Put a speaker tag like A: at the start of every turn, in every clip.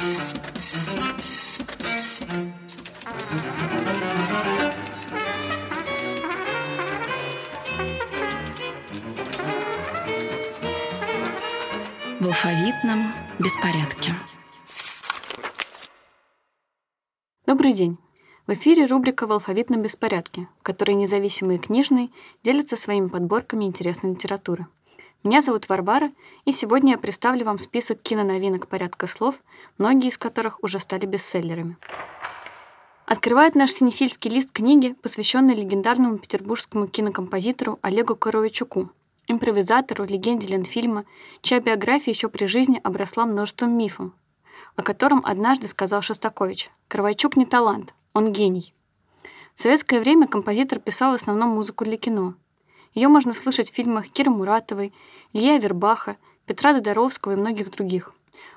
A: В алфавитном беспорядке.
B: Добрый день. В эфире рубрика «В алфавитном беспорядке», в которой независимые книжные делятся своими подборками интересной литературы. Меня зовут Варвара, и сегодня я представлю вам список киноновинок порядка слов, многие из которых уже стали бестселлерами. Открывает наш синефильский лист книги, посвященный легендарному петербургскому кинокомпозитору Олегу Коровичуку, импровизатору, легенде Ленфильма, чья биография еще при жизни обросла множеством мифов, о котором однажды сказал Шостакович «Кровайчук не талант, он гений». В советское время композитор писал в основном музыку для кино. Ее можно слышать в фильмах Киры Муратовой, Илья Вербаха, Петра Додоровского и многих других.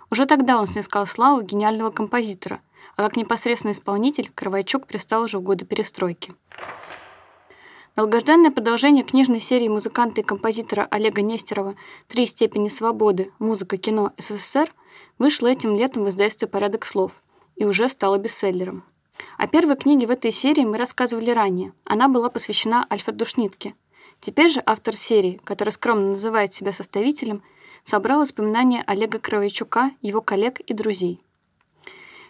B: Уже тогда он снискал славу гениального композитора, а как непосредственный исполнитель Кровайчук пристал уже в годы перестройки. Долгожданное продолжение книжной серии музыканта и композитора Олега Нестерова «Три степени свободы. Музыка, кино, СССР» вышло этим летом в издательстве «Порядок слов» и уже стало бестселлером. О первой книге в этой серии мы рассказывали ранее. Она была посвящена Альфреду Шнитке. Теперь же автор серии, который скромно называет себя составителем, собрал воспоминания Олега Кровичука, его коллег и друзей.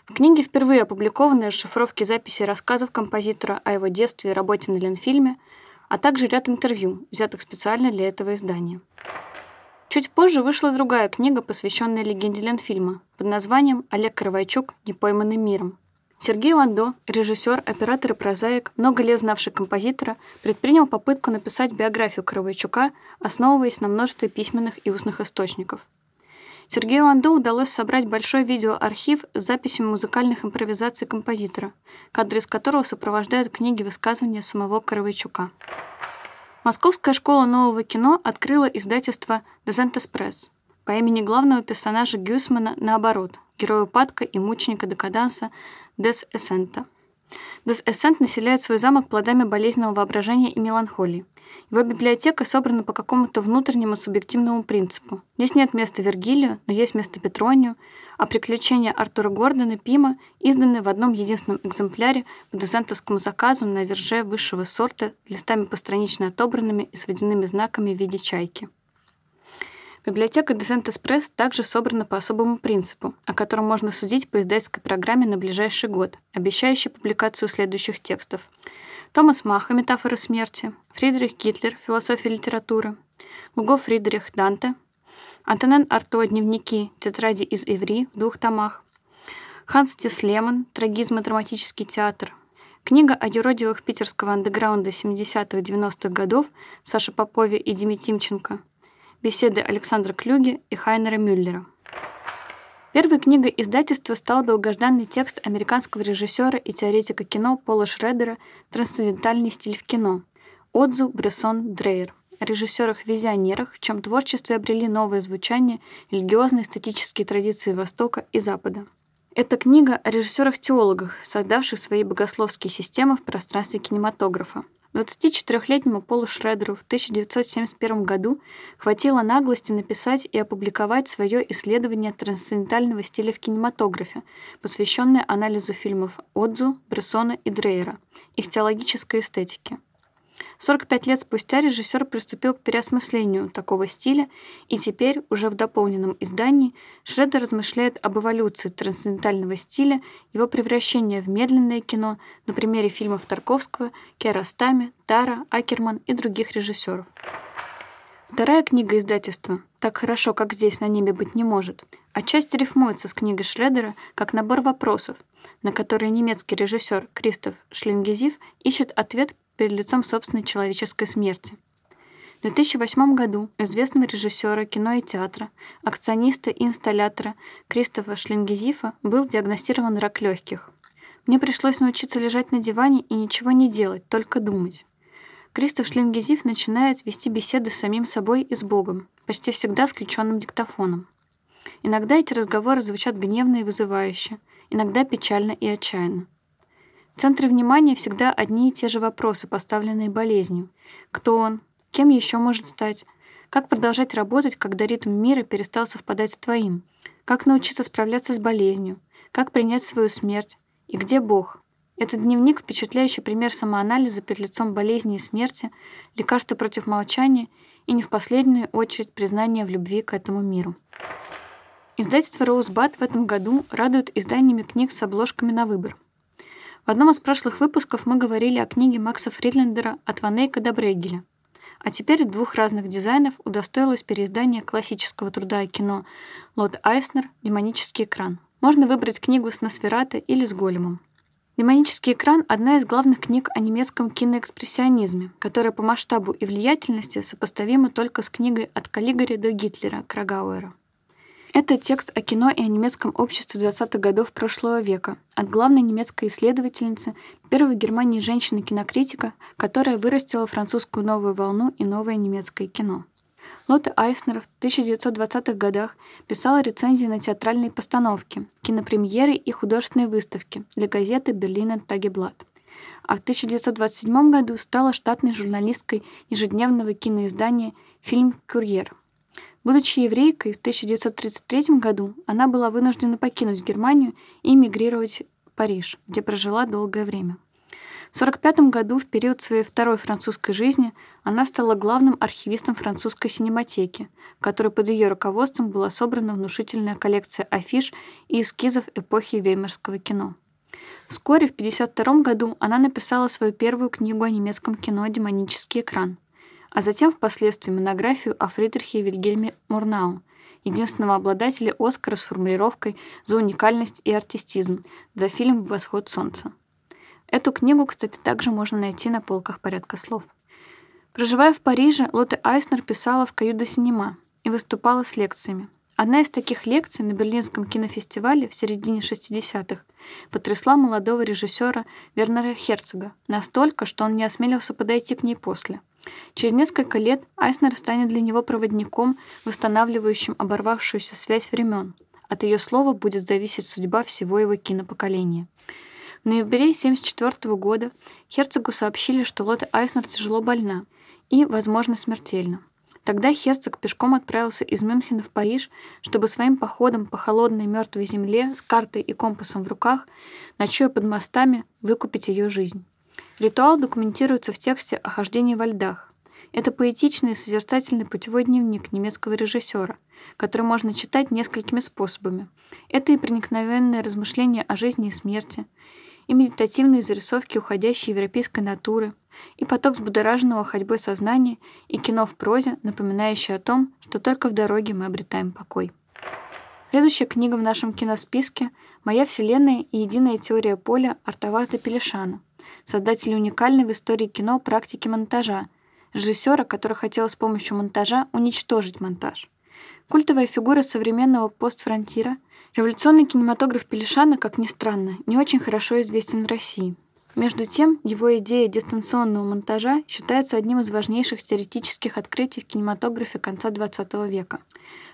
B: В книге впервые опубликованы расшифровки записей рассказов композитора о его детстве и работе на Ленфильме, а также ряд интервью, взятых специально для этого издания. Чуть позже вышла другая книга, посвященная легенде Ленфильма, под названием «Олег Кровайчук. Непойманный миром». Сергей Ландо, режиссер, оператор и прозаик, много лет знавший композитора, предпринял попытку написать биографию Кровайчука, основываясь на множестве письменных и устных источников. Сергею Ландо удалось собрать большой видеоархив с записями музыкальных импровизаций композитора, кадры из которого сопровождают книги высказывания самого Коровайчука. Московская школа нового кино открыла издательство «Дезентес Пресс» по имени главного персонажа Гюсмана наоборот, героя упадка и мученика декаданса Дес Эссента. Дес Эссент населяет свой замок плодами болезненного воображения и меланхолии. Его библиотека собрана по какому-то внутреннему субъективному принципу. Здесь нет места Вергилию, но есть место Петронию, а приключения Артура Гордона Пима изданы в одном единственном экземпляре по дезентовскому заказу на верже высшего сорта, листами постранично отобранными и с водяными знаками в виде чайки. Библиотека Десентес Пресс также собрана по особому принципу, о котором можно судить по издательской программе на ближайший год, обещающей публикацию следующих текстов. Томас Маха «Метафора смерти», Фридрих Гитлер «Философия литературы», Гуго Фридрих Данте, Антонен Арто «Дневники. Тетради из Иври» в двух томах, Ханс Тислеман «Трагизм и драматический театр», Книга о юродивых питерского андеграунда 70-90-х годов Саши Попове и Дими Тимченко – Беседы Александра Клюги и Хайнера Мюллера. Первой книгой издательства стал долгожданный текст американского режиссера и теоретика кино Пола Шредера «Трансцендентальный стиль в кино» Отзу Брессон Дрейер о режиссерах-визионерах, в чем творчестве обрели новое звучание религиозные эстетические традиции Востока и Запада. Это книга о режиссерах-теологах, создавших свои богословские системы в пространстве кинематографа. 24-летнему Полу Шредеру в 1971 году хватило наглости написать и опубликовать свое исследование трансцендентального стиля в кинематографе, посвященное анализу фильмов Отзу, Брессона и Дрейера, их теологической эстетике. 45 лет спустя режиссер приступил к переосмыслению такого стиля, и теперь, уже в дополненном издании, Шредер размышляет об эволюции трансцендентального стиля, его превращении в медленное кино на примере фильмов Тарковского, Керастами, Тара, Акерман и других режиссеров. Вторая книга издательства «Так хорошо, как здесь на небе быть не может» отчасти рифмуется с книгой Шредера как набор вопросов, на которые немецкий режиссер Кристоф Шлингезив ищет ответ перед лицом собственной человеческой смерти. В 2008 году известного режиссера кино и театра, акциониста и инсталлятора Кристофа Шлингезифа был диагностирован рак легких. Мне пришлось научиться лежать на диване и ничего не делать, только думать. Кристоф Шлингезиф начинает вести беседы с самим собой и с Богом, почти всегда с включенным диктофоном. Иногда эти разговоры звучат гневно и вызывающе, иногда печально и отчаянно. В центре внимания всегда одни и те же вопросы, поставленные болезнью. Кто он? Кем еще может стать? Как продолжать работать, когда ритм мира перестал совпадать с твоим? Как научиться справляться с болезнью? Как принять свою смерть? И где Бог? Этот дневник – впечатляющий пример самоанализа перед лицом болезни и смерти, лекарства против молчания и, не в последнюю очередь, признание в любви к этому миру. Издательство «Роузбад» в этом году радует изданиями книг с обложками на выбор. В одном из прошлых выпусков мы говорили о книге Макса Фридлендера «От Ванейка до Брейгеля», а теперь двух разных дизайнов удостоилось переиздание классического труда и кино Лот Айснер «Демонический экран». Можно выбрать книгу с Носферато или с Големом. «Демонический экран» — одна из главных книг о немецком киноэкспрессионизме, которая по масштабу и влиятельности сопоставима только с книгой «От Каллигари до Гитлера» Крагауэра. Это текст о кино и о немецком обществе 20-х годов прошлого века от главной немецкой исследовательницы, первой в Германии женщины-кинокритика, которая вырастила французскую новую волну и новое немецкое кино. Лотте Айснер в 1920-х годах писала рецензии на театральные постановки, кинопремьеры и художественные выставки для газеты «Берлина Тагеблат». А в 1927 году стала штатной журналисткой ежедневного киноиздания «Фильм Курьер», Будучи еврейкой, в 1933 году она была вынуждена покинуть Германию и эмигрировать в Париж, где прожила долгое время. В 1945 году, в период своей второй французской жизни, она стала главным архивистом французской синематеки, в которой под ее руководством была собрана внушительная коллекция афиш и эскизов эпохи веймарского кино. Вскоре, в 1952 году, она написала свою первую книгу о немецком кино «Демонический экран», а затем впоследствии монографию о Фридрихе Вильгельме Мурнау, единственного обладателя Оскара с формулировкой за уникальность и артистизм за фильм «Восход солнца». Эту книгу, кстати, также можно найти на полках порядка слов. Проживая в Париже, Лотте Айснер писала в «Каю синема» и выступала с лекциями. Одна из таких лекций на Берлинском кинофестивале в середине 60-х потрясла молодого режиссера Вернера Херцога настолько, что он не осмелился подойти к ней после – Через несколько лет Айснер станет для него проводником, восстанавливающим оборвавшуюся связь времен. От ее слова будет зависеть судьба всего его кинопоколения. В ноябре 1974 года Херцогу сообщили, что Лотте Айснер тяжело больна и, возможно, смертельно. Тогда Херцог пешком отправился из Мюнхена в Париж, чтобы своим походом по холодной мертвой земле с картой и компасом в руках, ночуя под мостами, выкупить ее жизнь. Ритуал документируется в тексте о хождении во льдах. Это поэтичный и созерцательный путевой дневник немецкого режиссера, который можно читать несколькими способами. Это и проникновенное размышление о жизни и смерти, и медитативные зарисовки уходящей европейской натуры, и поток взбудораженного ходьбой сознания, и кино в прозе, напоминающее о том, что только в дороге мы обретаем покой. Следующая книга в нашем киносписке «Моя вселенная и единая теория поля» Артавазда Пелешана – создателя уникальной в истории кино практики монтажа, режиссера, который хотел с помощью монтажа уничтожить монтаж. Культовая фигура современного постфронтира, революционный кинематограф Пелешана, как ни странно, не очень хорошо известен в России. Между тем, его идея дистанционного монтажа считается одним из важнейших теоретических открытий в кинематографе конца XX века.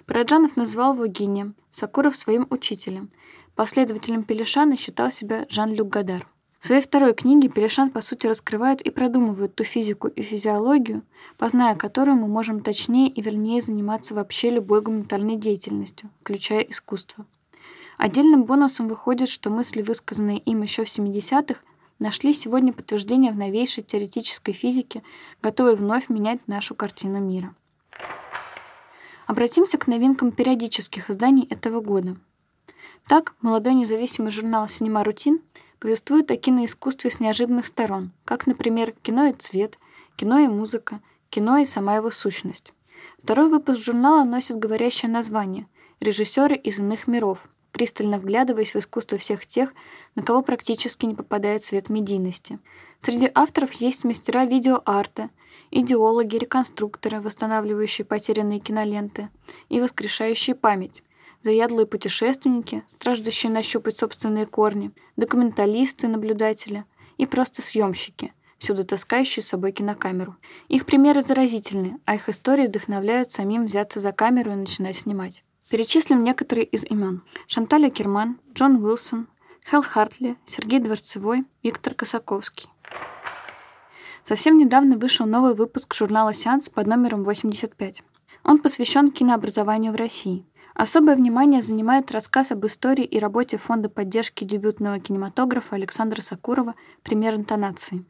B: Параджанов назвал его гением, Сакуров своим учителем. Последователем Пелешана считал себя Жан-Люк Гадар. В своей второй книге Перешан, по сути, раскрывает и продумывает ту физику и физиологию, позная которую мы можем точнее и вернее заниматься вообще любой гуманитарной деятельностью, включая искусство. Отдельным бонусом выходит, что мысли, высказанные им еще в 70-х, нашли сегодня подтверждение в новейшей теоретической физике, готовой вновь менять нашу картину мира. Обратимся к новинкам периодических изданий этого года. Так, молодой независимый журнал «Синема Рутин» повествует о киноискусстве с неожиданных сторон, как, например, кино и цвет, кино и музыка, кино и сама его сущность. Второй выпуск журнала носит говорящее название «Режиссеры из иных миров», пристально вглядываясь в искусство всех тех, на кого практически не попадает свет медийности. Среди авторов есть мастера видеоарта, идеологи, реконструкторы, восстанавливающие потерянные киноленты и воскрешающие память, заядлые путешественники, страждущие нащупать собственные корни, документалисты, наблюдатели и просто съемщики, всюду таскающие с собой кинокамеру. Их примеры заразительны, а их истории вдохновляют самим взяться за камеру и начинать снимать. Перечислим некоторые из имен. Шанталя Керман, Джон Уилсон, Хелл Хартли, Сергей Дворцевой, Виктор Косаковский. Совсем недавно вышел новый выпуск журнала «Сеанс» под номером 85. Он посвящен кинообразованию в России. Особое внимание занимает рассказ об истории и работе Фонда поддержки дебютного кинематографа Александра Сакурова «Пример интонации».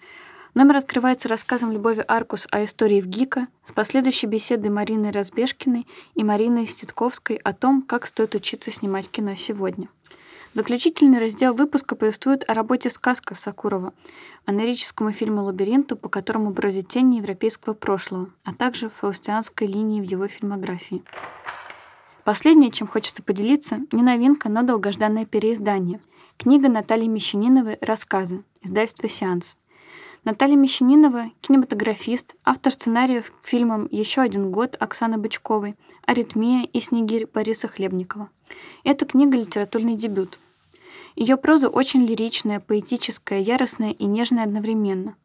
B: Номер открывается рассказом Любови Аркус о истории в ГИКа с последующей беседой Марины Разбежкиной и Марины Ститковской о том, как стоит учиться снимать кино сегодня. Заключительный раздел выпуска повествует о работе «Сказка» Сакурова, анерическому фильму «Лабиринту», по которому бродят тени европейского прошлого, а также фаустианской линии в его фильмографии. Последнее, чем хочется поделиться, не новинка, но долгожданное переиздание. Книга Натальи Мещаниновой «Рассказы», издательство «Сеанс». Наталья Мещанинова – кинематографист, автор сценариев к фильмам «Еще один год» Оксаны Бычковой, «Аритмия» и «Снегирь» Бориса Хлебникова. Эта книга – литературный дебют. Ее проза очень лиричная, поэтическая, яростная и нежная одновременно.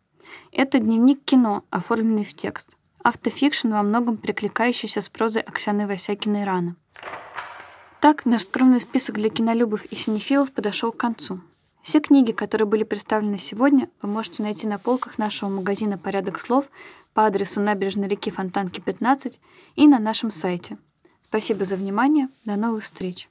B: Это дневник кино, оформленный в текст. Автофикшн во многом перекликающийся с прозой Оксаны Васякиной «Рана». Так, наш скромный список для кинолюбов и синефилов подошел к концу. Все книги, которые были представлены сегодня, вы можете найти на полках нашего магазина «Порядок слов» по адресу набережной реки Фонтанки, 15 и на нашем сайте. Спасибо за внимание. До новых встреч!